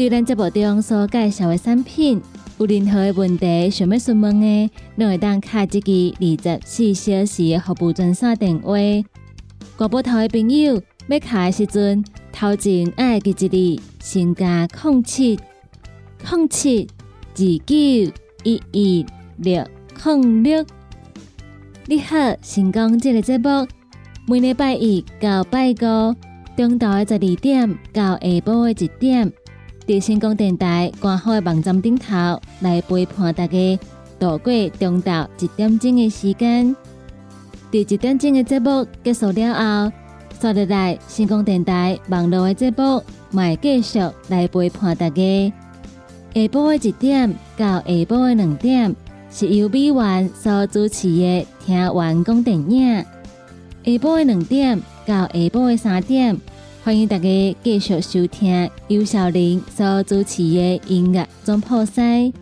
对咱节目中所介绍的产品，有任何的问题想要询问的，都会当卡这个二十四小时的服务专线。电话。挂拨头的朋友要卡的时阵，头前爱记一字，先加空七空七二九一一六零六。你好，成功这个节目，每礼拜一到拜五，中昼的十二点到下晡的一点。在成功电台官方的网站顶头来陪伴大家度过中昼一点钟的时间。在一点钟的节目结束了后，刷入来成功电台网络的节目，卖继续来陪伴大家。下晡的一点到下晡的两点，是由美元所主持的听完讲电影。下晡的两点到下晡的三点。欢迎大家继续收听尤小玲所主持的音乐总破塞。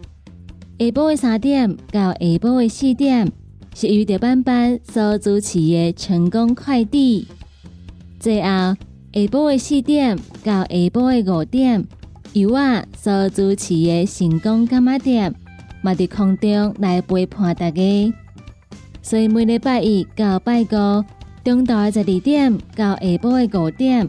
下晡的三点到下晡的四点，是由着班班所主持的成功快递。最后下晡的四点到下晡的五点，由我所主持的成功干妈店，嘛伫空中来陪伴大家。所以每礼拜一到拜五，中昼的十二点到下晡的五点。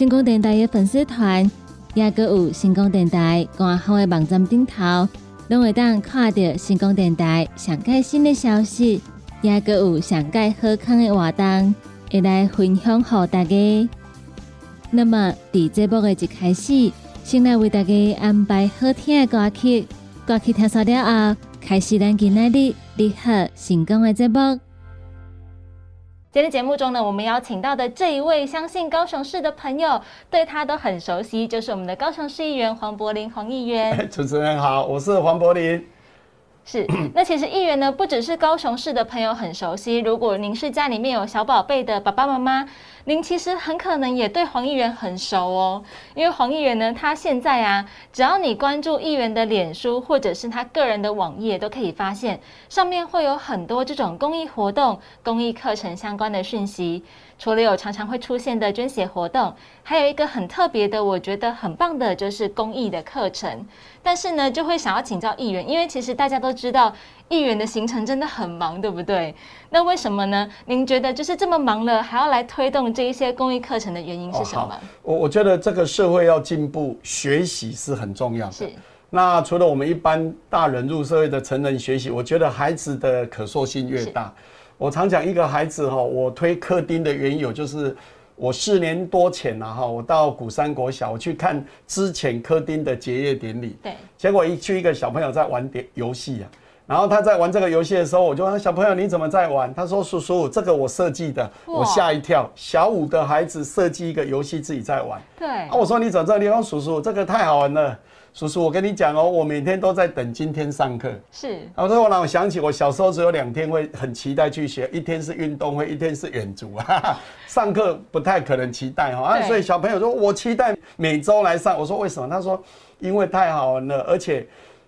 星光电台的粉丝团，也个有星光电台官方的网站顶头，拢会当看到星光电台上盖新的消息，也个有上盖好康的活动，会来分享给大家。那么，伫节目的一开始，先来为大家安排好听的歌曲，歌曲听熟了后，开始咱今日的你好成功的节目。今天节目中呢，我们邀请到的这一位，相信高雄市的朋友对他都很熟悉，就是我们的高雄市议员黄柏林黄议员。主持人好，我是黄柏林。是，那其实议员呢，不只是高雄市的朋友很熟悉，如果您是家里面有小宝贝的爸爸妈妈。您其实很可能也对黄议员很熟哦，因为黄议员呢，他现在啊，只要你关注议员的脸书或者是他个人的网页，都可以发现上面会有很多这种公益活动、公益课程相关的讯息。除了有常常会出现的捐血活动，还有一个很特别的，我觉得很棒的，就是公益的课程。但是呢，就会想要请教议员，因为其实大家都知道，议员的行程真的很忙，对不对？那为什么呢？您觉得就是这么忙了，还要来推动这一些公益课程的原因是什么？我我觉得这个社会要进步，学习是很重要的。是。那除了我们一般大人入社会的成人学习，我觉得孩子的可塑性越大。我常讲一个孩子哈，我推科丁的缘由就是我四年多前呐哈，我到古山国小我去看之前科丁的结业典礼，对，结果一去一个小朋友在玩点游戏啊，然后他在玩这个游戏的时候，我就问小朋友你怎么在玩？他说叔叔这个我设计的，我吓一跳，小五的孩子设计一个游戏自己在玩，对，啊我说你怎么这方，叔叔这个太好玩了。叔叔，我跟你讲哦，我每天都在等今天上课。是，然后我让我想起我小时候只有两天会很期待去学，一天是运动会，一天是远足啊。上课不太可能期待哈啊，所以小朋友说我期待每周来上。我说为什么？他说因为太好玩了，而且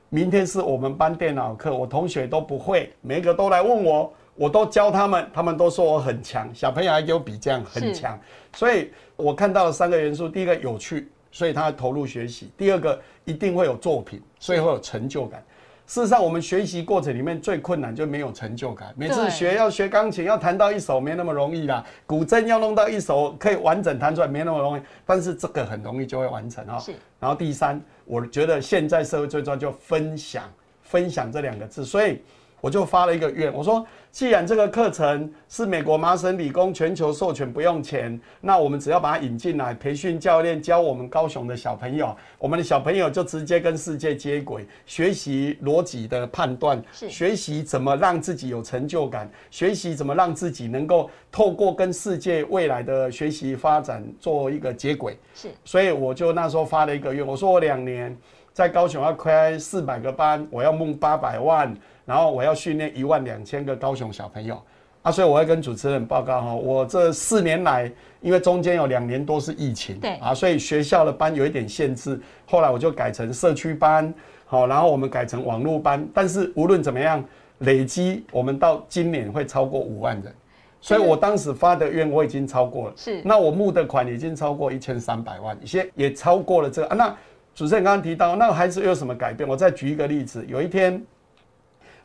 明天是我们班电脑课，我同学都不会，每个都来问我，我都教他们，他们都说我很强，小朋友还给我比这样很强。所以我看到了三个元素，第一个有趣。所以他投入学习。第二个一定会有作品，所以会有成就感。事实上，我们学习过程里面最困难就没有成就感。每次对学要学钢琴，要弹到一首没那么容易啦，古筝要弄到一首可以完整弹出来没那么容易，但是这个很容易就会完成啊。是然后第三，我觉得现在社会最重要就分享，分享这两个字，所以我就发了一个愿，我说既然这个课程是美国麻省理工全球授权不用钱，那我们只要把它引进来，培训教练教我们高雄的小朋友，我们的小朋友就直接跟世界接轨，学习逻辑的判断，是学习怎么让自己有成就感，学习怎么让自己能够透过跟世界未来的学习发展做一个接轨。是所以我就那时候发了一个愿，我说我两年在高雄要开四百个班，我要募八百万，然后我要训练一万两千个高雄小朋友啊，所以我会跟主持人报告哈，我这四年来，因为中间有两年多是疫情，对啊，所以学校的班有一点限制，后来我就改成社区班，好，然后我们改成网络班，但是无论怎么样，累积我们到今年会超过五万人。所以我当时发的愿我已经超过了，是那我募的款已经超过一千三百万，有些也超过了这个啊。那主持人刚刚提到，那孩子有什么改变？我再举一个例子，有一天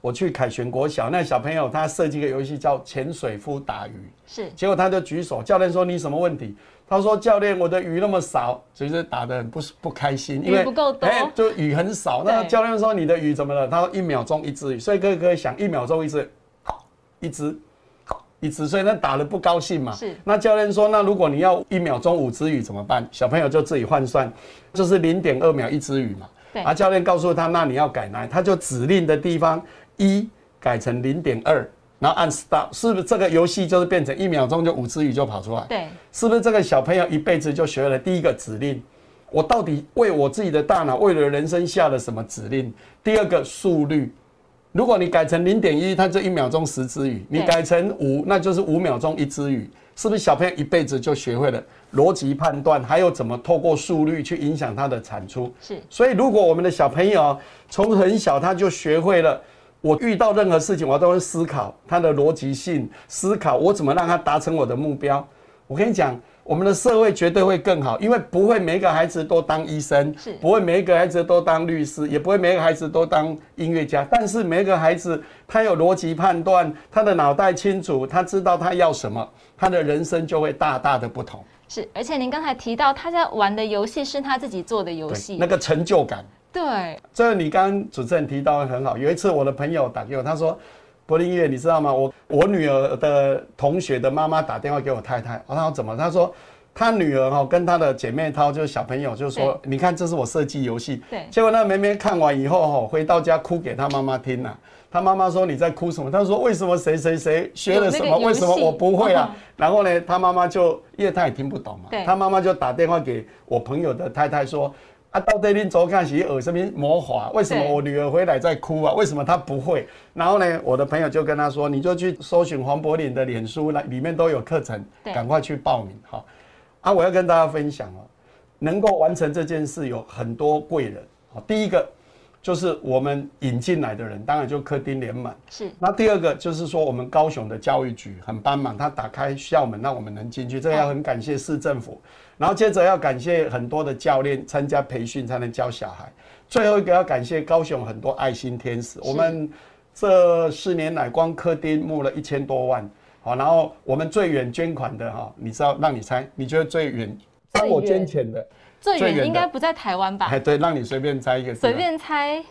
我去凯旋国小，那小朋友他设计一个游戏叫潜水夫打鱼，是结果他就举手，教练说你什么问题？他说教练我的鱼那么少，其实打的很不不开心，因为不够多哎就鱼很少。那教练说你的鱼怎么了？他说一秒钟一只鱼，所以各位可以想一秒钟一只，一只。一只，所以那打了不高兴嘛。是那教练说，那如果你要一秒钟五只鱼怎么办？小朋友就自己换算，就是零点二秒一只鱼嘛。对啊，教练告诉他，那你要改哪？他就指令的地方一改成零点二，然后按 stop，是不是这个游戏就是变成一秒钟就五只鱼就跑出来？对是不是这个小朋友一辈子就学了第一个指令？我到底为我自己的大脑，为了人生下了什么指令？第二个速率，如果你改成零点一，它就一秒钟十只鱼；你改成五，那就是五秒钟一只鱼。是不是小朋友一辈子就学会了逻辑判断，还有怎么透过速率去影响它的产出？是所以，如果我们的小朋友从很小他就学会了，我遇到任何事情，我都会思考它的逻辑性，思考我怎么让他达成我的目标。我跟你讲，我们的社会绝对会更好，因为不会每一个孩子都当医生是，不会每一个孩子都当律师，也不会每一个孩子都当音乐家。但是每一个孩子他有逻辑判断，他的脑袋清楚，他知道他要什么，他的人生就会大大的不同。是，而且您刚才提到他在玩的游戏是他自己做的游，戏那，个成就感。对这个你刚刚主持人提到的很好。有一次我的朋友打给我，他说：“柏林音乐，你知道吗？我我女儿的同学的妈妈打电话给我太太，我说怎么？他说他女儿哈跟他的姐妹淘就是小朋友，就是说你看这是我设计游戏。对结果那妹妹看完以后哈，回到家哭给她妈妈听了。她妈妈说你在哭什么？她说为什么谁谁谁学了什么？为什么我不会啊嗯？然后呢，她妈妈就因为她也听不懂嘛对，她妈妈就打电话给我朋友的太太说。啊，到底恁昨看是耳什么魔法？为什么我女儿回来在哭啊？为什么她不会？然后呢，我的朋友就跟她说，你就去搜寻黄柏林的脸书，那里面都有课程，对赶快去报名哈。啊，我要跟大家分享哦，能够完成这件事有很多贵人。好，第一个就是我们引进来的人，当然就客丁联盟。是那第二个就是说，我们高雄的教育局很帮忙，他打开校门让我们能进去，这个要很感谢市政府。然后接着要感谢很多的教练参加培训才能教小孩。最后一个要感谢高雄很多爱心天使，我们这四年来光科丁募了一千多万。好，然后我们最远捐款的哈，你知道？让你猜，你觉得最远帮我捐钱的？最最远应该不在台湾吧哎，？对，让你随便猜一个。随便猜，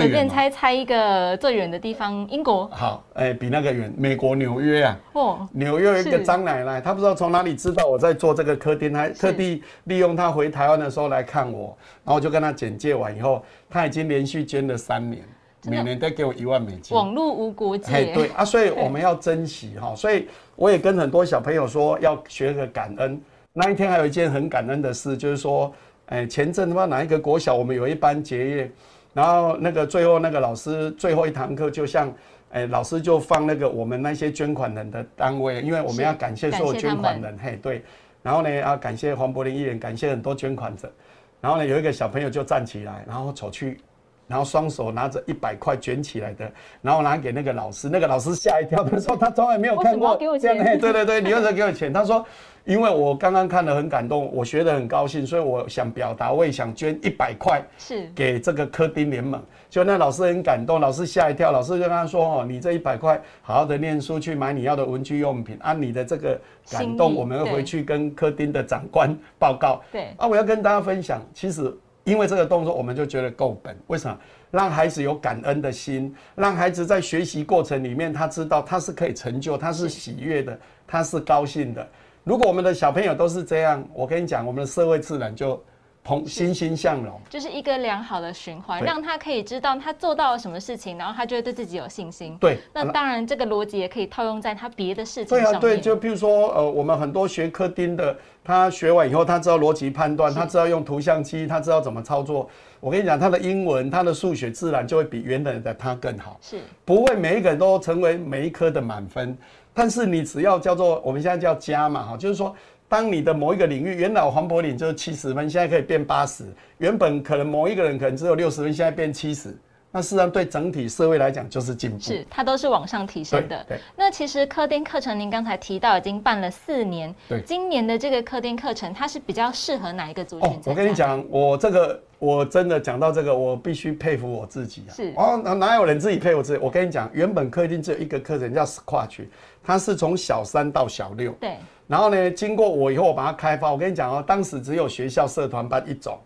随便猜猜一个最远的地方，英国好，哎，比那个远，美国纽约啊。哦，纽约有一个是张奶奶，她不知道从哪里知道我在做这个科丁，还特地利用她回台湾的时候来看我，然后我就跟她简介完以后，她已经连续捐了三年，每年都给我一万美金。网络无国界哎，界，对啊，所以我们要珍惜哈，所以我也跟很多小朋友说要学个感恩。那一天还有一件很感恩的事，就是说，哎，前阵他妈哪一个国小，我们有一班结业，然后那个最后那个老师最后一堂课，就像，哎，老师就放那个我们那些捐款人的单位，因为我们要感谢所有捐款人，嘿，对，然后呢，啊，感谢黄柏林议员，感谢很多捐款者，然后呢，有一个小朋友就站起来，然后走去然后双手拿着一百块卷起来的，然后拿给那个老师，那个老师吓一跳，他说他从来没有看过这样，对对对，你为什么给我钱？他说，因为我刚刚看了很感动，我学得很高兴，所以我想表达，我也想捐一百块，是给这个科丁联盟。就那老师很感动，老师吓一跳，老师就跟他说：“哦，你这一百块，好好的念书，去买你要的文具用品。按你的这个感动，我们会回去跟科丁的长官报告。对啊，我要跟大家分享，其实。因为这个动作，我们就觉得够本。为什么？让孩子有感恩的心，让孩子在学习过程里面，他知道他是可以成就，他是喜悦的，他是高兴的。如果我们的小朋友都是这样，我跟你讲，我们的社会自然就。同欣欣向荣，就是一个良好的循环，让他可以知道他做到了什么事情，然后他就会对自己有信心。对，那当然这个逻辑也可以套用在他别的事情上面。对啊，对，就比如说，呃，我们很多学科丁的，他学完以后，他知道逻辑判断，他知道用图像机，他知道怎么操作。我跟你讲，他的英文、他的数学自然就会比原本的他更好。是，不会每一个人都成为每一科的满分，但是你只要叫做我们现在叫加嘛，哈，就是说。当你的某一个领域，原来黄柏岭就是七十分，现在可以变八十。原本可能某一个人可能只有六十分，现在变七十。那事实上对整体社会来讲就是进步，是它都是往上提升的。对。那其实科丁课程，您刚才提到已经办了四年。对。今年的这个科丁课程，它是比较适合哪一个族群？哦，我跟你讲，我这个我真的讲到这个，我必须佩服我自己啊。是。哦，哪哪有人自己佩服自己？我跟你讲，原本科丁只有一个课程叫 Squatch，它是从小三到小六。对。然后呢，经过我以后，我把它开发。我跟你讲哦，当时只有学校社团班一种，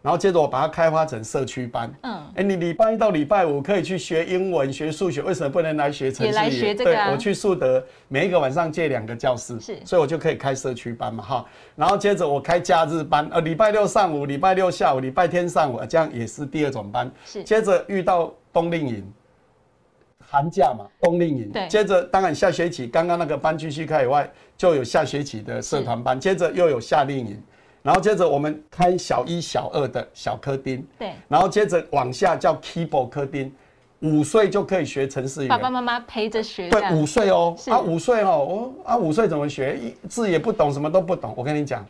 然后接着我把它开发成社区班。嗯，哎，你礼拜一到礼拜五可以去学英文、学数学，为什么不能来学程序员？对，我去树德，每一个晚上借两个教室，是，所以我就可以开社区班嘛，哈。然后接着我开假日班，呃，礼拜六上午、礼拜六下午、礼拜天上午，这样也是第二种班。是，接着遇到冬令营。寒假嘛，冬令营。对。接着，当然下学期刚刚那个班继续开以外，就有下学期的社团班。接着又有夏令营，然后接着我们开小一、小二的小科丁。对。然后接着往下叫 keyboard 科丁，五岁就可以学城市语言。爸爸妈妈陪着学。对，五岁哦。啊，五岁哦，我啊，五岁怎么学？一字也不懂，什么都不懂。我跟你讲，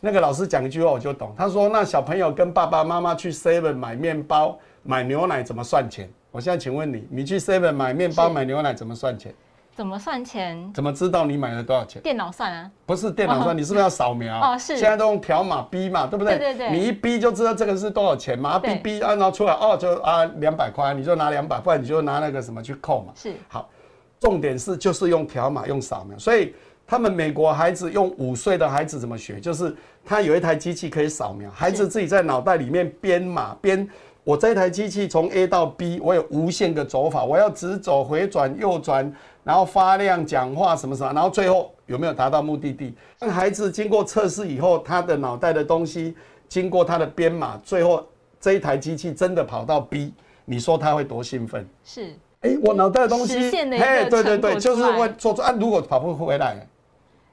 那个老师讲一句话我就懂。他说：“那小朋友跟爸爸妈妈去 seven 买面包、买牛奶，怎么算钱？”我现在请问你，你去 Seven 买面包、买牛奶怎么算钱？怎么算钱？怎么知道你买了多少钱？电脑算啊？不是电脑算，你是不是要扫描？哦，是。现在都用条码逼嘛，对不对？对对对。你一逼就知道这个是多少钱嘛，逼逼按照出来，哦，就啊两百块，你就拿两百，不然你就拿那个什么去扣嘛。是。好，重点是就是用条码用扫描，所以他们美国孩子用五岁的孩子怎么学？就是他有一台机器可以扫描，孩子自己在脑袋里面编码编。我这台机器从 A 到 B，我有无限个走法，我要直走、回转、右转，然后发亮、讲话什么什么，然后最后有没有达到目的地？让孩子经过测试以后，他的脑袋的东西经过他的编码，最后这一台机器真的跑到 B，你说他会多兴奋？是，哎，我脑袋的东西，哎，对对对，就是会做出啊，如果跑不回来。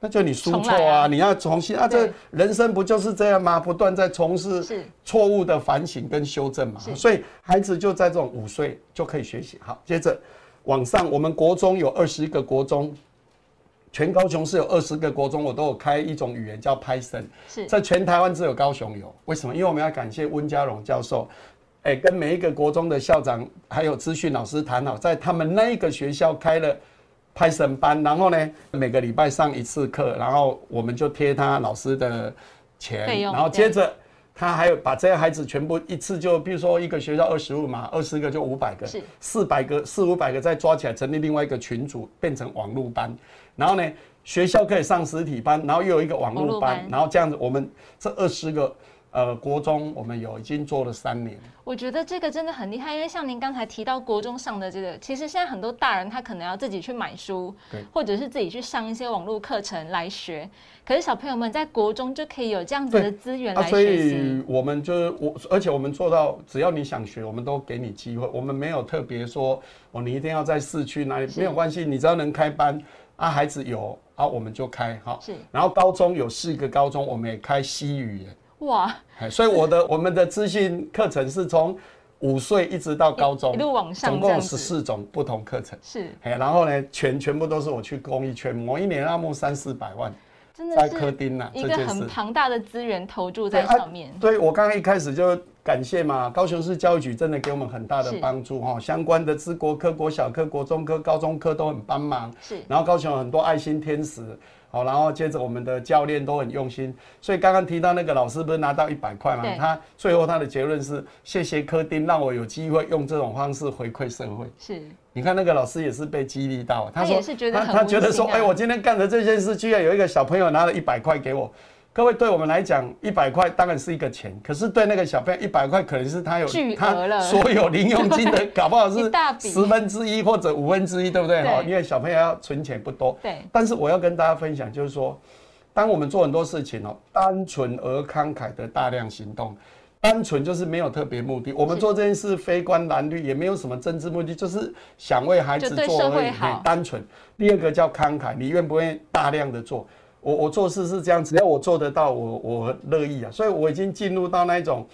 那就你输错啊！你要重新啊！这人生不就是这样吗？不断在从事错误的反省跟修正嘛。所以孩子就在这种五岁就可以学习。好，接着往上，我们国中有二十一个国中，全高雄市有二十个国中，我都有开一种语言叫 Python。是在全台湾只有高雄有。为什么？因为我们要感谢温家荣教授，哎，跟每一个国中的校长还有资讯老师谈好，在他们那一个学校开了。Python 班，然后呢，每个礼拜上一次课，然后我们就贴他老师的钱，然后接着他还有把这些孩子全部一次就，比如说一个学校二十五嘛，二十个就五百个，四百个四五百个再抓起来成立另外一个群组，变成网络班，然后呢，学校可以上实体班，然后又有一个网络班，然后这样子，我们这二十个。呃，国中我们有已经做了三年，我觉得这个真的很厉害，因为像您刚才提到国中上的这个，其实现在很多大人他可能要自己去买书，对，或者是自己去上一些网络课程来学，可是小朋友们在国中就可以有这样子的资源来学习。所以我们就是我，而且我们做到只要你想学，我们都给你机会，我们没有特别说哦，你一定要在市区哪里没有关系，你只要能开班啊，孩子有啊，我们就开哈。是，然后高中有四个高中，我们也开西语言。哇，所以我的我们的资讯课程是从五岁一直到高中，一路往上，总共十四种不同课程。是，哎，然后呢，全全部都是我去公益圈，我一年要募三四百万，真的是科丁呐，一个很庞大的资源投注在上面。对，我刚刚一开始就感谢嘛，高雄市教育局真的给我们很大的帮助哈，相关的资国科、国小科、国中科、高中科都很帮忙。是，然后高雄有很多爱心天使，好，然后接着我们的教练都很用心，所以刚刚提到那个老师不是拿到一百块嘛？他最后他的结论是谢谢柯丁，让我有机会用这种方式回馈社会。是，你看那个老师也是被激励到，他说他他觉得说，哎，我今天干的这件事，居然有一个小朋友拿了一百块给我。各位，对我们来讲，一百块当然是一个钱，可是对那个小朋友，一百块可能是他有他所有零用金的，搞不好是十分之一或者五分之一，对不对？哈，因为小朋友要存钱不多。对。但是我要跟大家分享，就是说，当我们做很多事情哦，单纯而慷慨的大量行动，单纯就是没有特别目的。我们做这件事非关蓝绿，也没有什么政治目的，就是想为孩子做而已。单纯。第二个叫慷慨，你愿不愿意大量的做？我我做事是这样，只要我做得到，我我乐意啊，所以我已经进入到那一种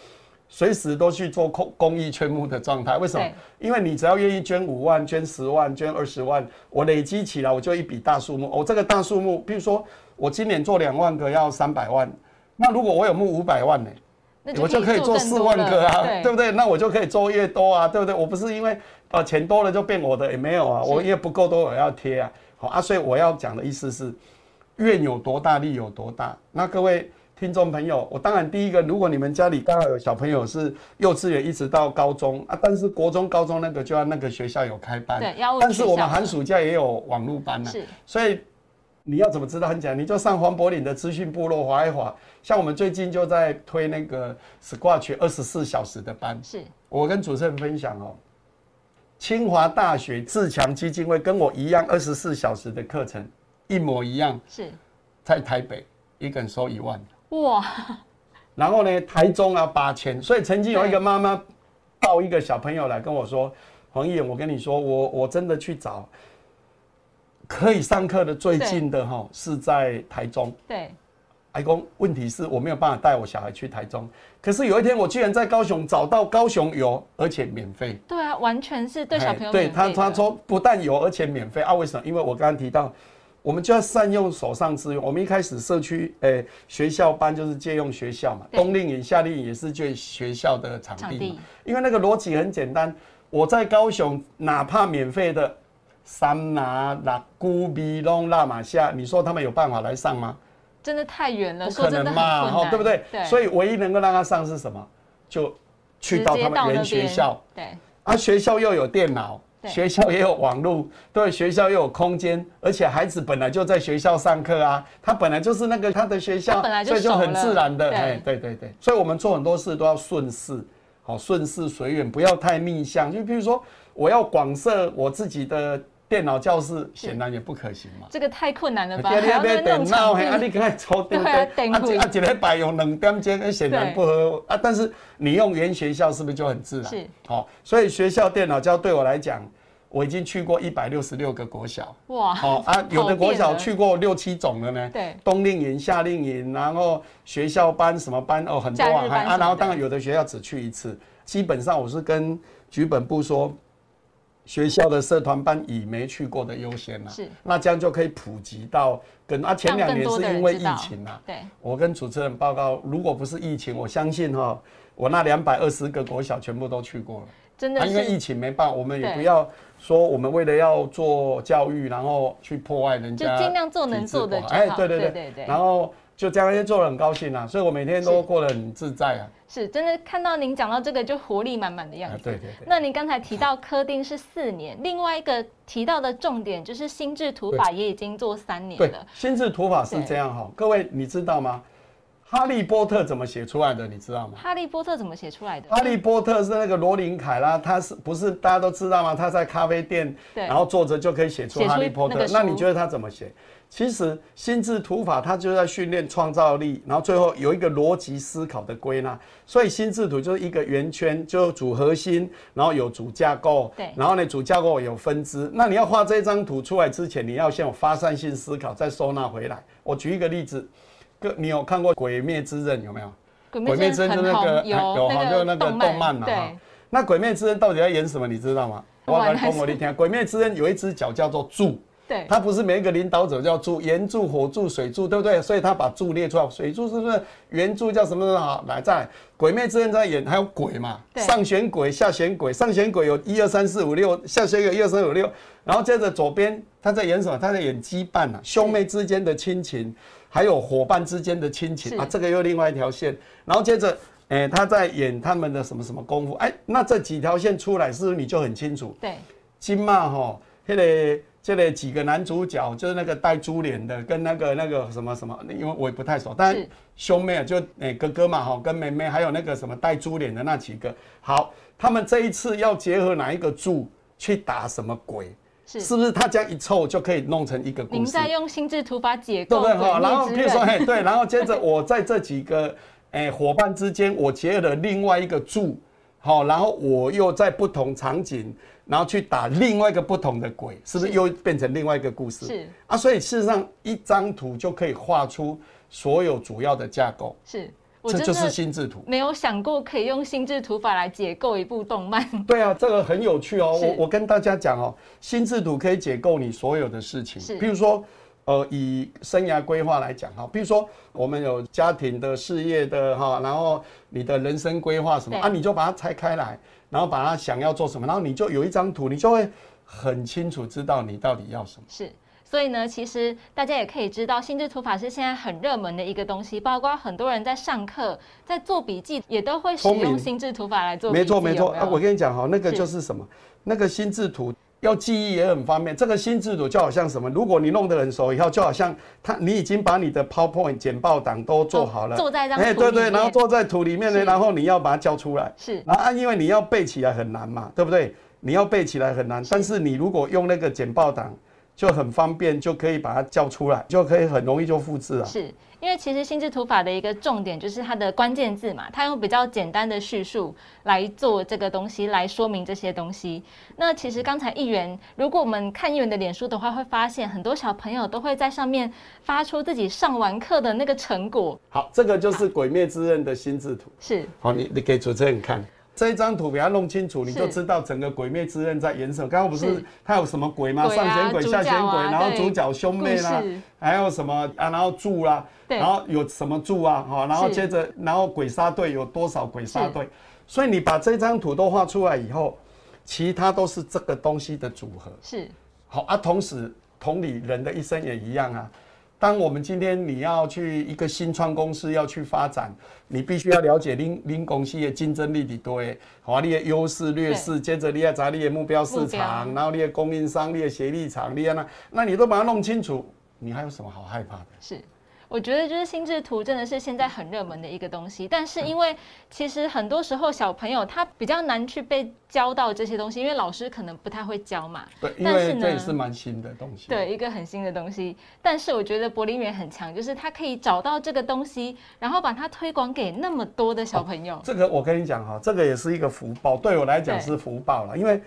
随时都去做公公益捐募的状态。为什么？因为你只要愿意捐五万、捐十万、捐二十万，我累积起来我就一笔大数目。我这个大数目，比如说我今年做两万个要三百万，那如果我有募五百万呢，我就可以做四万个啊，对不对？那我就可以做越多啊，对不对？我不是因为呃钱多了就变我的，也没有啊，我因为不够多我要贴啊，好啊，所以我要讲的意思是。愿有多大力有多大。那各位听众朋友，我当然第一个，如果你们家里刚好有小朋友是幼稚园一直到高中啊，但是国中、高中那个就要那个学校有开班，对，但是我们寒暑假也有网络班呢，是。所以你要怎么知道？很简单，你就上黄柏岭的资讯部落划一划。像我们最近就在推那个 Squatch 二十四小时的班，是我跟主持人分享哦。清华大学自强基金会跟我一样二十四小时的课程。一模一样，是，在台北一个人收一万，哇，然后呢，台中啊八千，所以曾经有一个妈妈抱一个小朋友来跟我说：“黄毅，我跟你说，我我真的去找可以上课的最近的哈，是在台中。”对，阿公，问题是我没有办法带我小孩去台中，可是有一天我居然在高雄找到高雄有，而且免费。对啊，完全是对小朋友对他他说不但有，而且免费啊？为什么？因为我刚刚提到。我们就要善用手上资源。我们一开始社区诶学校班就是借用学校嘛，冬令营、夏令营也是借学校的场地。因为那个逻辑很简单，我在高雄哪怕免费的桑拿、拉古比隆、拉马夏，你说他们有办法来上吗？真的太远了，不可能嘛，哈，对不对？对。所以唯一能够让他上是什么？就去到他们原学校。对。啊，学校又有电脑。学校也有网络，对，学校又有空间，而且孩子本来就在学校上课啊，他本来就是那个他的学校，所以就很自然的，哎，对对对，所以我们做很多事都要顺势，好顺势随缘，不要太逆向。就比如说，我要广设我自己的。电脑教室显然也不可行嘛，这个太困难了吧？还要弄场啊，你刚才抽电灯，啊，啊，一礼拜用两点钟，显然不合啊。但是你用原学校是不是就很自然？是，好，所以学校电脑教对我来讲，我已经去过一百六十六个国小，哇，好啊，有的国小去过六七种了呢。对，冬令营、夏令营，然后学校班什么班哦，很多啊，啊，然后当然有的学校只去一次，基本上我是跟局本部说。学校的社团班以没去过的优先啦，是，那这样就可以普及到跟啊前两年是因为疫情啊，对，我跟主持人报告，如果不是疫情，我相信哈，我那两百二十个国小全部都去过了，真的，因为疫情没办法，我们也不要说我们为了要做教育，然后去破坏人家，就尽量做能做的，哎，对对对。对，然后。就这样做的很高兴啊，所以我每天都过得很自在啊。是真的看到您讲到这个就活力满满的样子。对对对。那您刚才提到科丁是四年，另外一个提到的重点就是心智图法也已经做三年了。心智图法是这样哈，各位你知道吗？哈利波特怎么写出来的？你知道吗？哈利波特怎么写出来的？哈利波特是那个罗琳凯拉，他是不是大家都知道吗？他在咖啡店，然后坐着就可以写出哈利波特。那你觉得他怎么写？其实心智图法它就在训练创造力，然后最后有一个逻辑思考的归纳。所以心智图就是一个圆圈，就主核心，然后有主架构，对，然后呢主架构有分支。那你要画这张图出来之前，你要先有发散性思考，再收纳回来。我举一个例子，个你有看过《鬼灭之刃》有没有？鬼灭之刃就那个有有那个动漫嘛哈。那《鬼灭之刃》到底要演什么？你知道吗？我来讲我你听，《鬼灭之刃》有一只脚叫做柱。对，他不是每一个领导者叫柱，圆柱、火柱、水柱，对不对？所以他把柱列出来，水柱是不是？圆柱叫什么？好，来在鬼灭之刃在演，还有鬼嘛？上弦鬼、下弦鬼，上弦鬼有一二三四五六，下弦有一二三四五六，然后接着左边他在演什么？他在演羁绊啊，兄妹之间的亲情，还有伙伴之间的亲情啊，这个又另外一条线，然后接着。哎，他在演他们的什么什么功夫？哎，那这几条线出来，是不是你就很清楚？对，金嘛哈，那个这里几个男主角就是那个带猪脸的，跟那个那个什么什么，因为我也不太熟，但兄妹啊，就哎哥哥嘛哈，跟妹妹，还有那个什么带猪脸的那几个。好，他们这一次要结合哪一个柱去打什么鬼？是是不是他这样一凑就可以弄成一个故事？您在用心智图法解构对不对？哈，然后比如说嘿，对，然后接着我在这几个。哎，伙伴之间，我结合了另外一个柱，好，然后我又在不同场景，然后去打另外一个不同的鬼，是不是又变成另外一个故事？是啊，所以事实上一张图就可以画出所有主要的架构。是，这就是心智图。没有想过可以用心智图法来解构一部动漫。对啊，这个很有趣哦。我我跟大家讲哦，心智图可以解构你所有的事情，比如说。呃，以生涯规划来讲哈，比如说我们有家庭的、事业的哈，然后你的人生规划什么啊，你就把它拆开来，然后把它想要做什么，然后你就有一张图，你就会很清楚知道你到底要什么。是，所以呢，其实大家也可以知道，心智图法是现在很热门的一个东西，包括很多人在上课、在做笔记，也都会使用心智图法来做。没错没错啊，我跟你讲哈，那个就是什么，那个心智图。要记忆也很方便，这个新制度就好像什么？如果你弄得很熟以后，就好像他你已经把你的 PowerPoint 简报档都做好了，坐在对对，然后坐在土里面呢，然后你要把它交出来，是，然后因为你要背起来很难嘛，对不对？你要背起来很难，但是你如果用那个简报档就很方便，就可以把它叫出来，就可以很容易就复制了。是。因为其实心智图法的一个重点就是它的关键字嘛，它用比较简单的叙述来做这个东西，来说明这些东西。那其实刚才议员，如果我们看议员的脸书的话，会发现很多小朋友都会在上面发出自己上完课的那个成果。好，这个就是《鬼灭之刃》的心智图。是。好，你你给主持人看。这一张图给它弄清楚，你就知道整个鬼灭之刃在演什么。刚刚不是它有什么鬼吗？上弦鬼、下弦鬼，然后主角兄妹啦，还有什么啊？然后柱啦，然后有什么柱啊？哈，然后接着，然后鬼杀队有多少鬼杀队？所以你把这张图都画出来以后，其他都是这个东西的组合。是。好啊，同时同理，人的一生也一样啊。当我们今天你要去一个新创公司要去发展，你必须要了解您您公司的竞争力的多，华，你的优势劣势，接着你要找你的目标市场，然后你的供应商、你的协力厂，你那那你都把它弄清楚，你还有什么好害怕的？是。我觉得就是心智图真的是现在很热门的一个东西，但是因为其实很多时候小朋友他比较难去被教到这些东西，因为老师可能不太会教嘛。对，因为这也是蛮新的东西。对，一个很新的东西。但是我觉得柏林园很强，就是他可以找到这个东西，然后把它推广给那么多的小朋友。这个我跟你讲哈，这个也是一个福报，对我来讲是福报了，因为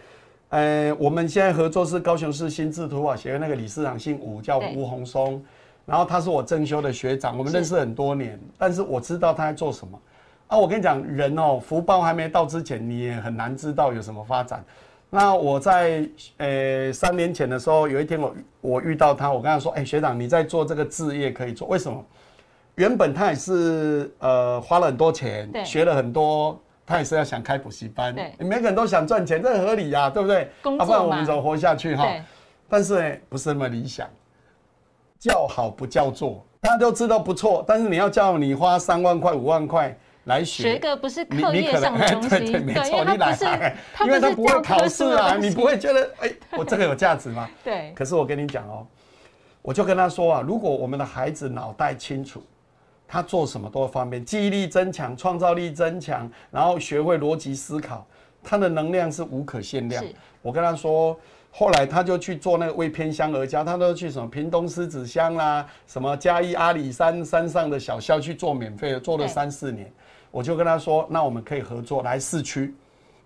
呃，我们现在合作是高雄市心智图法协会那个理事长姓吴，叫吴宏松。然后他是我正修的学长，我们认识很多年，但是我知道他在做什么。啊，我跟你讲，人哦，福报还没到之前，你也很难知道有什么发展。那我在呃三年前的时候，有一天我我遇到他，我跟他说：“哎，学长，你在做这个置业可以做？为什么？原本他也是呃花了很多钱，学了很多，他也是要想开补习班。每个人都想赚钱，这很合理呀，对不对？不然我们怎么活下去哈？但是呢，不是那么理想。叫好不叫座，大家都知道不错，但是你要叫你花三万块、五万块来学，学个不是课业上的东西，对对没错，你来，因为他不会考试啊，你不会觉得哎，我这个有价值吗？对。可是我跟你讲哦，我就跟他说啊，如果我们的孩子脑袋清楚，他做什么都方便，记忆力增强，创造力增强，然后学会逻辑思考，他的能量是无可限量。我跟他说。后来他就去做那个为偏乡而家，他都去什么屏东狮子乡啦，什么嘉义阿里山山上的小校去做免费的，做了三四年。我就跟他说，那我们可以合作来市区，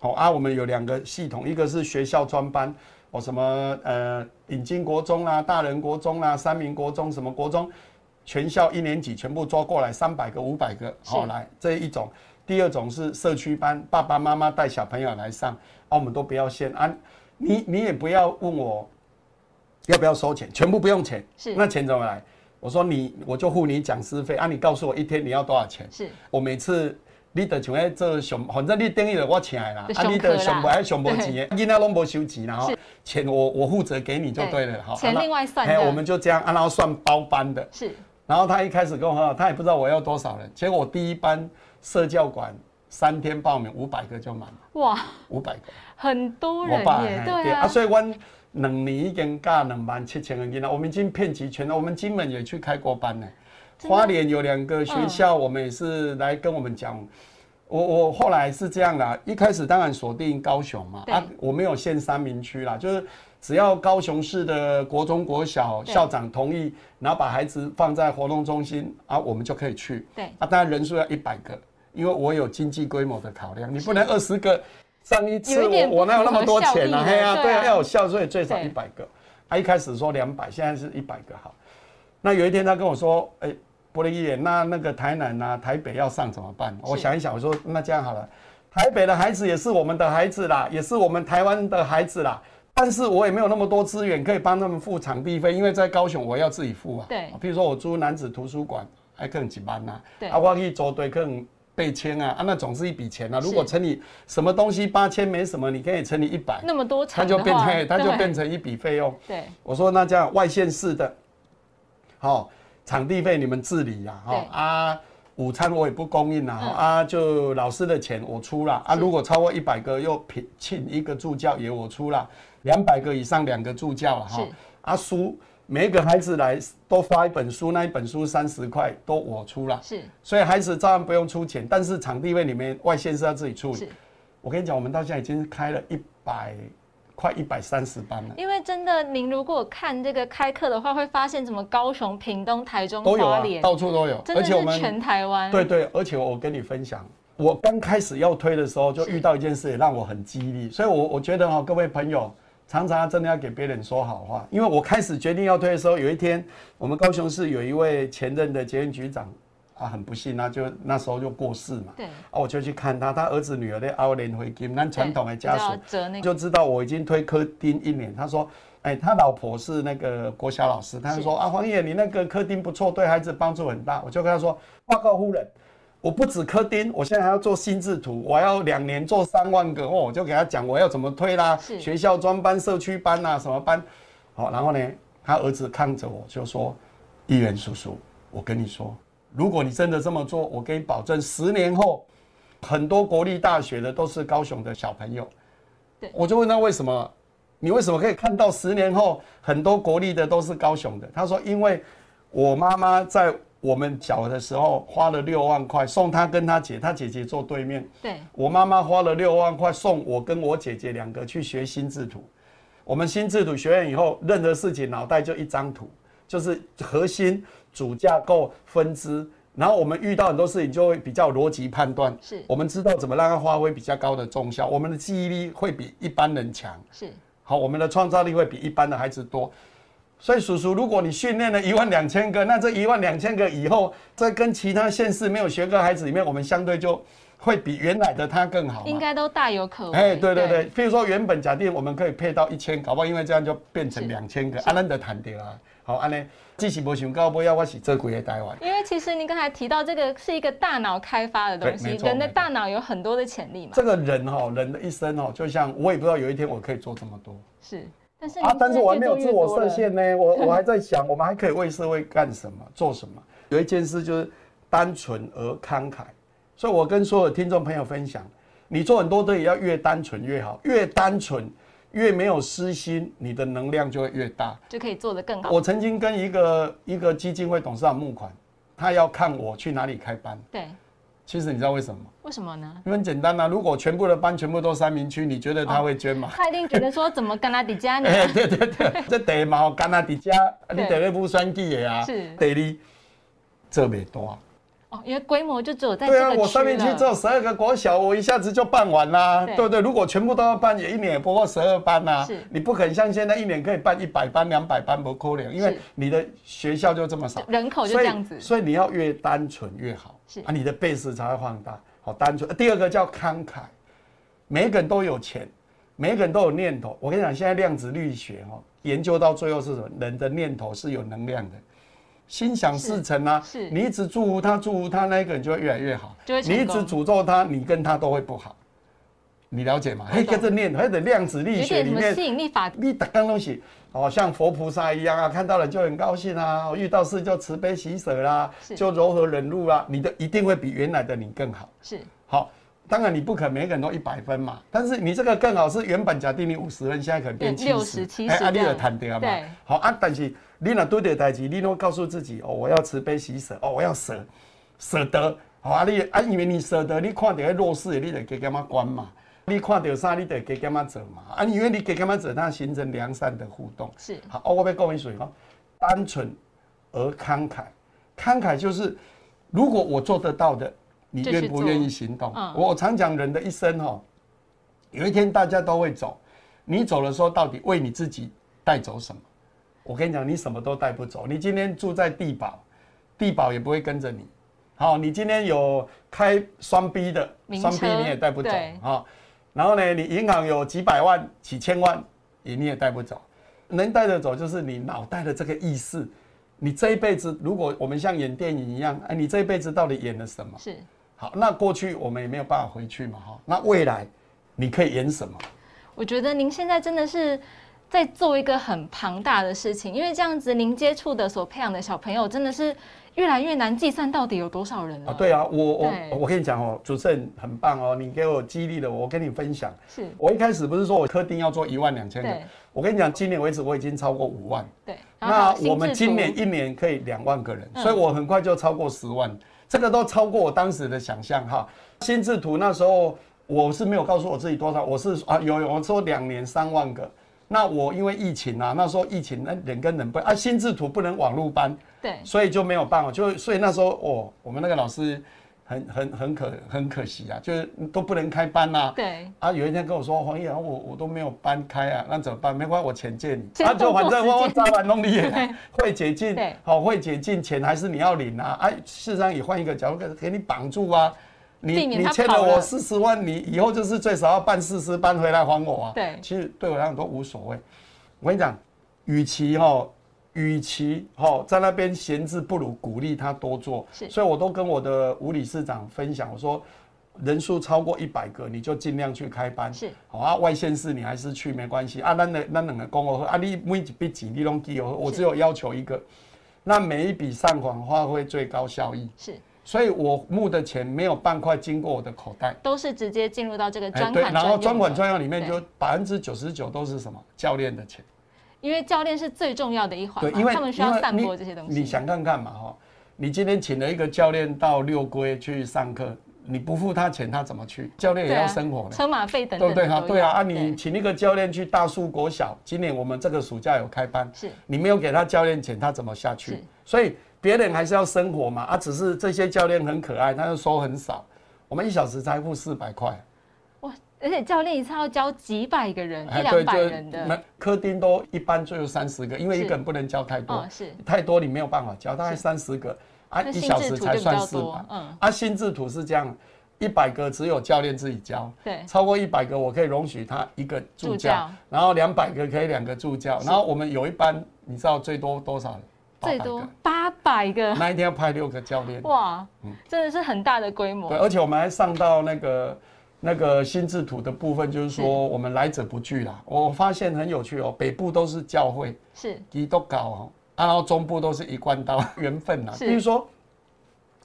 好啊，我们有两个系统，一个是学校专班，哦什么呃引进国中啦、大人国中啦、三民国中什么国中，全校一年级全部抓过来三百个、五百个，好来这一种。第二种是社区班，爸爸妈妈带小朋友来上，啊我们都不要限啊。你你也不要问我要不要收钱？全部不用钱。是那钱怎么来？我说你，我就付你讲师费啊，你告诉我一天你要多少钱？是我每次你得像在做上，反正你等于了我请来啦，啊，你得上不还上不钱的，囡仔拢无收钱啦，哈，钱我我负责给你就对了，好，钱另外算哎我们就这样，啊然后算包班的，是然后他一开始跟我说，他也不知道我要多少人，结果我第一班社教馆三天报名五百个就满了，哇，五百个。很多人耶，对啊，所以阮两年已经教两万七千个囡仔，我们已经遍及全了。我们金门也去开过班呢，花莲有两个学校，我们也是来跟我们讲。我我后来是这样啦，一开始当然锁定高雄嘛，对啊，我没有限三明区啦，就是只要高雄市的国中国小校长同意，然后把孩子放在活动中心啊，我们就可以去。对啊，当然人数要一百个，因为我有经济规模的考量，你不能二十个。上一次我我哪有那么多钱呢、不符合效益的嘿呀、对啊对啊，要有效，所以最少一百个。他一开始说两百，现在是一百个好。那有一天他跟我说，哎、玻璃眼，那那个台南啊、台北要上怎么办？我想一想，我说那这样好了，台北的孩子也是我们的孩子啦，也是我们台湾的孩子啦。但是我也没有那么多资源可以帮他们付场地费，因为在高雄我要自己付啊。对比如说我租男子图书馆，还可能几万呐、对啊，我去组队可能备签啊，啊，那总是一笔钱啊。如果乘以什么东西八千没什么，你可以乘以一百，那么多它就变成它就对变成一笔费用。对。我说那这样外县市的，好、场地费你们自理呀、哈、对。啊，午餐我也不供应啦、嗯。啊，就老师的钱我出了，啊，如果超过一百个又聘请一个助教也我出了，两百个以上两个助教了哈是，啊书每一个孩子来都发一本书，那一本书三十块都我出了，是所以孩子照样不用出钱，但是场地费里面外线是要自己处理是。我跟你讲，我们到现在已经开了一百快一百三十班了。因为真的，您如果看这个开课的话，会发现怎么高雄、屏东、台中、都有啊，到处都有，真的而且我们是全台湾。对对，而且我跟你分享，我刚开始要推的时候，就遇到一件事，也让我很激励。所以我，我觉得哈、各位朋友，常常真的要给别人说好话。因为我开始决定要推的时候，有一天，我们高雄市有一位前任的捷运局长啊，很不幸啊，就那时候就过世嘛。对，啊，我就去看他，他儿子女儿的熬年回金，那传统的家属就知道我已经推科丁一年。他说，哎、他老婆是那个国小老师，他就是说啊，黄爷，你那个科丁不错，对孩子帮助很大。我就跟他说，报告夫人，我不止科丁，我现在还要做心智图，我要两年做三万个哦。我就给他讲我要怎么推啦，学校专班、社区班啊，什么班。好，然后呢，他儿子看着我就说，议员叔叔，我跟你说，如果你真的这么做，我给你保证，十年后很多国立大学的都是高雄的小朋友。对我就问他为什么，你为什么可以看到十年后很多国立的都是高雄的？他说，因为我妈妈在我们小的时候花了六万块送他跟他姐，他姐姐坐对面，对我妈妈花了六万块送我跟我姐姐两个去学心智图。我们心智图学院以后，任何事情脑袋就一张图，就是核心、主架构、分支。然后我们遇到很多事情就会比较逻辑判断，是我们知道怎么让它发挥比较高的重效，我们的记忆力会比一般人强。是好，我们的创造力会比一般的孩子多。所以叔叔，如果你训练了一万两千个，那这一万两千个以后，在跟其他县市没有学科孩子里面，我们相对就会比原来的他更好嘛。应该都大有可为。哎，对对对，譬如说原本假定我们可以配到一千，搞不好因为这样就变成是两千个，啊，咱就谈掉啊。好，安尼，只是没想到不要我是这几个台湾。因为其实您刚才提到这个是一个大脑开发的东西人的大脑有很多的潜力嘛。这个人哈、人的一生哈、就像我也不知道有一天我可以做这么多是，但是啊，但是我还没有自我。设限呢，我 我还在想，我们还可以为社会干什么，做什么？有一件事就是单纯而慷慨，所以我跟所有听众朋友分享，你做很多的也要越单纯越好，越单纯越没有私心，你的能量就会越大。就可以做得更好。我曾经跟一个一个基金会董事长募款，他要看我去哪里开班。对，其实你知道为什么吗？为什么呢？因为很简单啊，如果全部的班全部都三明区，你觉得他会捐吗？他一定觉得说，怎么跟他底加呢？哎、对对对，这第一嘛，干他底家，你对第一不选举的啊，是第二做袂大。哦，因为规模就只有在对啊，这个我三明区了只有十二个国小，我一下子就办完啦，对对不对？如果全部都要办，也一年也不过十二班呐、是你不可能像现在一年可以办一百班、两百班，不可能，因为你的学校就这么少，人口就这样子。所以你要越单纯越好，是啊，你的 base 才会放大。好，单纯。第二个叫慷慨，每一个人都有钱，每个人都有念头。我跟你讲，现在量子力学哈，研究到最后是什么？人的念头是有能量的，心想事成啊。是你一直祝福他，祝福他，那个人就会越来越好。你一直诅咒他，你跟他都会不好。你了解吗？还，跟着念，还得量子力学里面吸引力法你打刚东西，哦，像佛菩萨一样啊，看到了就很高兴啊，遇到事就慈悲喜舍啦，是就柔和忍辱啦，你的一定会比原来的你更好。是好，当然你不可能每个人都一百分嘛，但是你这个更好是原本假定你五十分，现在可能变七变十、60 70啊，你有谈对嘛对？好啊，但是你若对的代志，你都告诉自己哦，我要慈悲喜舍，哦，我要舍舍得，好啊，你啊，因为你舍得，你看到弱势的，你得给干嘛关嘛。你看到啥，你得给干嘛走嘛？啊，因为你给干嘛走，它形成良善的互动。是好，哦，我要讲一水哦，单纯而慷慨，慷慨就是如果我做得到的，你愿不愿意行动？嗯我常讲人的一生哈，有一天大家都会走，你走的时候到底为你自己带走什么？我跟你讲，你什么都带不走。你今天住在地堡，地堡也不会跟着你。好，你今天有开双 B 的，双 B 你也带不走。然后呢，你银行有几百万、几千万，也你也带不走。能带得走就是你脑袋的这个意识。你这一辈子，如果我们像演电影一样，哎，你这一辈子到底演了什么？是。好，那过去我们也没有办法回去嘛，哈。那未来你可以演什么？我觉得您现在真的是在做一个很庞大的事情，因为这样子您接触的所培养的小朋友真的是越来越难计算到底有多少人了。啊，对啊，我我我跟你讲哦，主持人很棒哦，你给我激励了我，我跟你分享。是，我一开始不是说我特定要做一万两千个，我跟你讲，今年为止我已经超过五万。对。那我们今年一年可以两万个人，嗯所以我很快就超过十万，这个都超过我当时的想象哈。心智图那时候我是没有告诉我自己多少，我是啊有有我说两年三万个。那我因为疫情啊，那时候疫情那人跟人不啊，心智图不能网络班，对所以就没有办法，就所以那时候哦，我们那个老师很很很可很可惜啊，就是都不能开班呐、对啊，有一天跟我说黄毅啊，我我都没有班开啊，那怎么办？没关系，我钱借你。先啊，就反正我我早晚弄你也 会解禁对，好会解禁，钱还是你要领啊。啊，事实上也换一个角度，给给你绑住啊。你你欠了我四十万，你以后就是最少要办四十班回来还我啊。对其实对我来讲都无所谓。我跟你讲，与其哈，与其哈在那边闲置，不如鼓励他多做。是所以我都跟我的吴理事长分享，我说人数超过一百个，你就尽量去开班。是好啊，外县市你还是去没关系啊。那那那两个公我啊，你每一笔钱你拢记哦，我只有要求一个，那每一笔善款发挥最高效益。是所以我募的钱没有半块经过我的口袋。都是直接进入到这个哎对，专款然后专款专用里面就百分之九十九都是什么教练的钱。因为教练是最重要的一环对，因为他们需要散播这些东西。你想看看嘛哈，你今天请了一个教练到六龟去上课，你不付他钱，他怎么去？教练也要生活的。车马费等对不对哈？等对啊，啊，你请一个教练去大树国小，今年我们这个暑假有开班，是你没有给他教练钱，他怎么下去？所以别人还是要生活嘛，啊，只是这些教练很可爱，他就收很少，我们一小时才付四百块，哇，而且教练一次要教几百个人，一哎，两百人的，那科丁都一般就有三十个，因为一个人不能教太多哦，是。太多你没有办法教，大概三十个啊，一小时才算四百，嗯。啊，心智图是这样，一百个只有教练自己教，对超过一百个我可以容许他一个助教，助教。然后两百个可以两个助教，然后我们有一班，你知道最多多少人？800最多，八百个，那一天要派六个教练，哇，真的是很大的规模。对，。而且我们还上到那个那个心智图的部分，就是说我们来者不拒啦。我发现很有趣哦，北部都是教会，是。基督教哦，啊然后中部都是一贯道 缘分呐。是。比如说，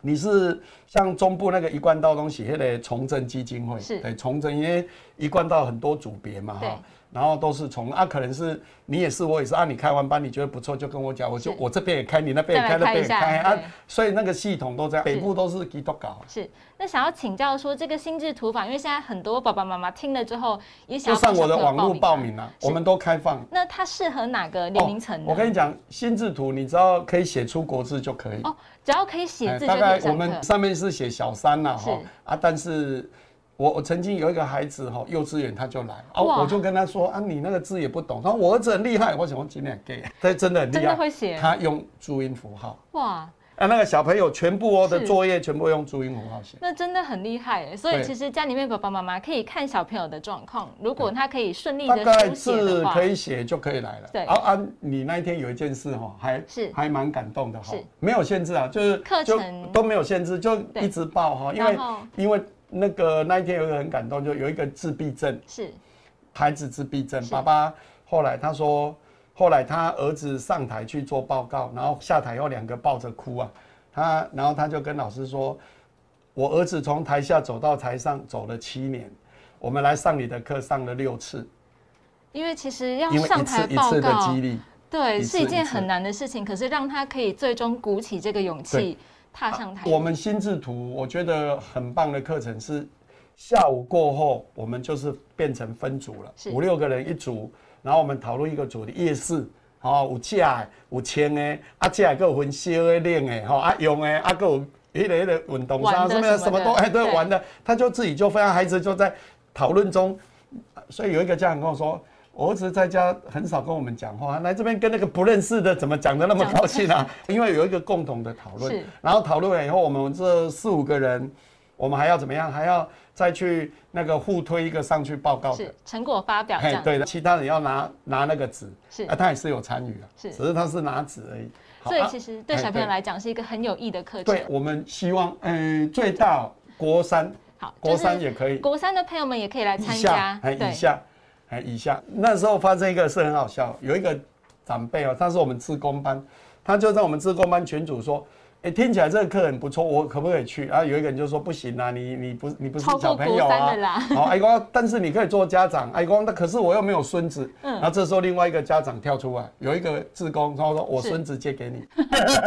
你是像中部那个一贯道东西，那个崇正基金会，是。对崇正，因为一贯道很多组别嘛哈，然后都是从啊，可能是你也是，我也是啊，你开完班你觉得不错，就跟我讲，我就我这边也开，你那边也开，那边也开啊，所以那个系统都这样，北部都是基督教。是。那想要请教说这个心智图法，因为现在很多爸爸妈妈听了之后也想就要帮上我的网络报名啊，我们都开放。那它适合哪个年龄层呢？我跟你讲，心智图，你知道可以写出国字就可以。哦，只要可以写大概我。们上面是写小三呐，是哈啊，但是我我曾经有一个孩子哈，幼稚园他就来啊，我就跟他说啊，你那个字也不懂，他说我儿子很厉害，我想我今天给，他真的很厉害，真的会写他用注音符号。哇，啊，那个小朋友全部哦的作业全部用注音符号写。那真的很厉害哎，所以其实家里面爸爸妈妈可以看小朋友的状况，如果他可以顺利的书写的话，可以写就可以来了。对，啊啊，你那一天有一件事哈，还是还蛮感动的哈，没有限制啊，就是课程都没有限制，就一直报哈，因为因为那个那一天有一个很感动，就有一个自闭症是孩子自闭症，爸爸后来他说。后来他儿子上台去做报告，然后下台后两个抱着哭啊，他然后他就跟老师说：“我儿子从台下走到台上走了七年，我们来上你的课上了六次。”因为其实要上台报告，的激励，对，是一件很难的事情。可是让他可以最终鼓起这个勇气踏上台。我们心智图我觉得很棒的课程是下午过后，我们就是变成分组了，五六个人一组。然后我们讨论一个主题，夜市，哦，有吃的，有穿的，啊，吃的有分烧的、冷的，吼，啊，用的，啊，有迄个迄个运动衫什么什么都哎都玩的，他就自己就非常孩子就在讨论中，所以有一个家长跟我说，我儿子在家很少跟我们讲话，来这边跟那个不认识的怎么讲的那么高兴啊？因为有一个共同的讨论，然后讨论完以后，我们这四五个人，我们还要怎么样？还要。再去那个互推一个上去报告的成果发表，对的，其他人要拿拿那个纸，是啊，他也是有参与啊，是，只是他是拿纸而已。所以其实对小朋友来讲是一个很有益的课程。对，我们希望，嗯，最大国三，好，国三也可以，国三的朋友们也可以来参加。哎，以下，哎，以下，那时候发生一个事很好笑，有一个长辈哦，他是我们自工班，他就在我们自工班群主说。哎，听起来这个课很不错，我可不可以去？然啊，有一个人就说不行啊，你你不你不是小朋友啊。好，哎光，但是你可以做家长。哎光，那可是我又没有孙子。嗯。然后这时候另外一个家长跳出来，有一个自工，他说我孙子借给你。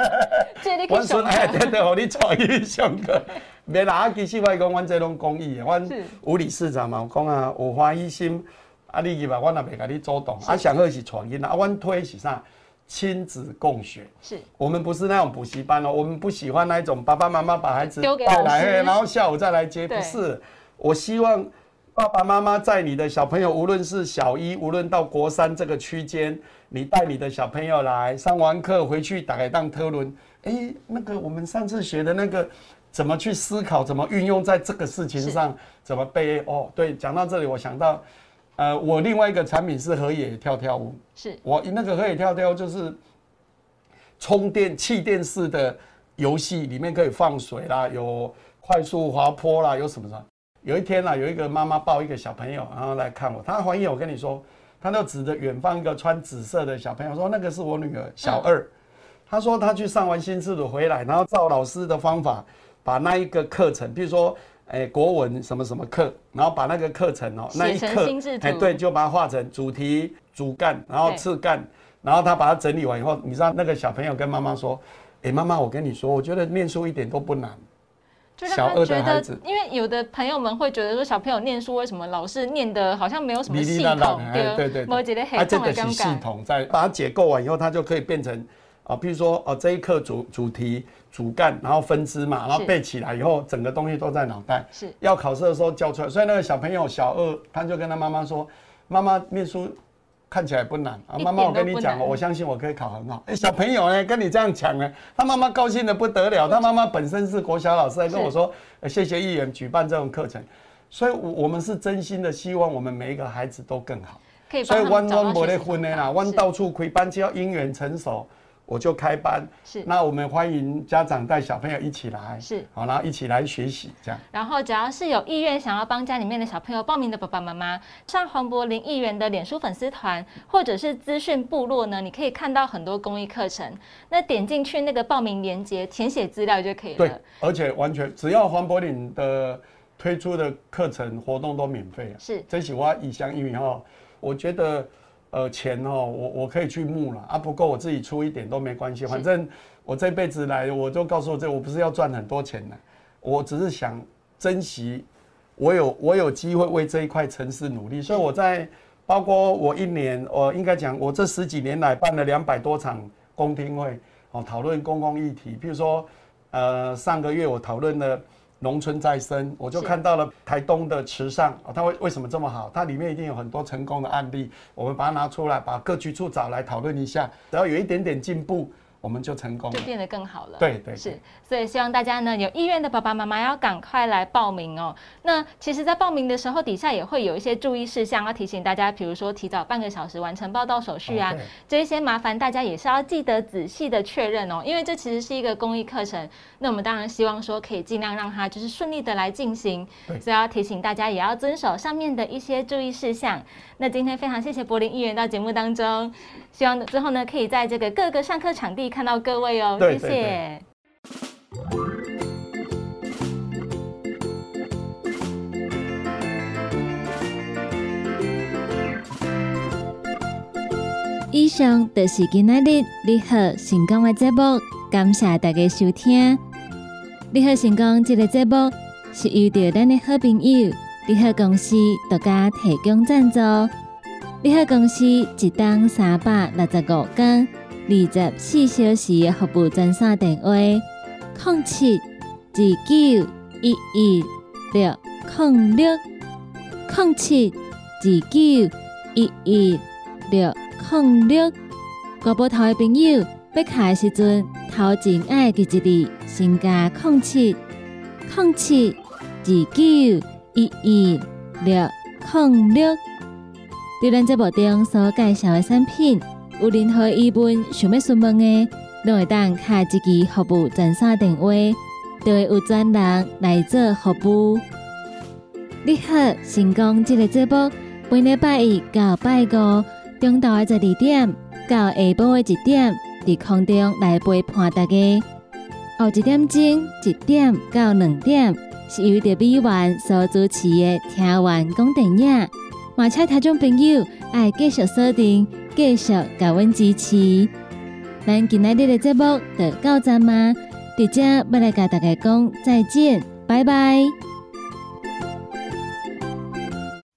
借你给孙哎，对对，我你找一上课。没啦，其实我讲，阮这种公益，阮吴理事长嘛，我讲啊，有欢喜心，啊，你去吧，我也袂甲你主动，啊，上好是创意，啊，我推是啥？亲子共学，是我们不是那种补习班哦，我们不喜欢那一种爸爸妈妈把孩子带来，然后下午再来接，不是。我希望爸爸妈妈在你的小朋友，无论是小一，无论到国三这个区间，你带你的小朋友来上完课回去打开当特伦，哎，那个我们上次学的那个怎么去思考，怎么运用在这个事情上，怎么背？哦，对，讲到这里，我想到。呃，我另外一个产品是河野跳跳屋，是我那个河野跳跳就是充电气垫式的游戏，里面可以放水啦，有快速滑坡啦，有什么的。有一天呢，有一个妈妈抱一个小朋友，然后来看我，她怀疑我跟你说，她就指着远方一个穿紫色的小朋友说，那个是我女儿小二。她说她去上完新制度回来，然后照老师的方法把那一个课程，比如说。哎，国文什么什么课，然后把那个课程哦，那一课，哎，对，就把它画成主题、主干，然后次干，然后他把它整理完以后，你知道那个小朋友跟妈妈说：“哎，妈妈，我跟你说，我觉得念书一点都不难。”小二的孩子，因为有的朋友们会觉得说，小朋友念书为什么老是念的好像没有什么系统？对对，我觉得很重要。系统在把它解构完以后，它就可以变成啊，比如说哦，这一课主主题。主干，然后分支嘛，然后背起来以后，整个东西都在脑袋。是，要考试的时候教出来。所以那个小朋友小二，他就跟他妈妈说：“妈妈念书看起来不难啊，妈妈我跟你讲，我相信我可以考很好。”哎，小朋友呢跟你这样讲呢，他妈妈高兴的不得了。他妈妈本身是国小老师，还跟我说：“谢谢议员举办这种课程。”所以，我我们是真心的希望我们每一个孩子都更好。所以弯弯不得分的啦，弯到处亏班，只要因缘成熟。我就开班，是那我们欢迎家长带小朋友一起来，是好，然后一起来学习这样。然后只要是有意愿想要帮家里面的小朋友报名的爸爸妈妈，上黄柏林议员的脸书粉丝团或者是资讯部落呢，你可以看到很多公益课程。那点进去那个报名链接，填写资料就可以了。对，而且完全只要黄柏林的推出的课程活动都免费啊。是，这是我以乡因为哈，我觉得。呃，钱哦，我我可以去募了。啊，不够我自己出一点都没关系，反正我这辈子来，我就告诉我这，我不是要赚很多钱的，我只是想珍惜，我有我有机会为这一块城市努力，所以我在包括我一年，我应该讲我这十几年来办了两百多场公听会，哦，讨论公共议题，譬如说，呃，上个月我讨论了。农村再生，我就看到了台东的池上啊，它为为什么这么好？它里面一定有很多成功的案例，我们把它拿出来，把各局处找来讨论一下。只要有一点点进步，我们就成功了，就变得更好了。对对，是，所以希望大家呢有意愿的爸爸妈妈要赶快来报名哦。那其实，在报名的时候，底下也会有一些注意事项要提醒大家，比如说提早半个小时完成报到手续啊，这一些麻烦大家也是要记得仔细的确认哦，因为这其实是一个公益课程，那我们当然希望说可以尽量让它就是顺利的来进行，所以要提醒大家也要遵守上面的一些注意事项。那今天非常谢谢柏林议员到节目当中，希望之后呢可以在这个各个上课场地看到各位哦，谢谢。以上就是今仔日你好成功的节目，感谢大家收听。你好成功这个节目是遇到咱的好朋友。你好，公司独家提供赞助。你好，公司一档三百六十五天、二十四小时服务专线电话：零七二九一一六零六零七二九一一六零六。国宝头的朋友要卡的时阵，头前爱记一字，先加零七零七二九。一一六零六，对咱节目中所介绍的产品，有任何疑问想要询问的，都会当下一支服务专线电话，就会有专人来做服务。你好，成功这个节目，每礼拜一到拜五，中昼的十二点到下晡的一点，伫空中来陪伴大家。后一点钟，一点到两点。是由着美元所主持的《听完讲电影》，马车听众朋友爱继续锁定，继续甲阮支持。咱今天的节目就到这吗？大家要来跟大家讲再见，拜拜。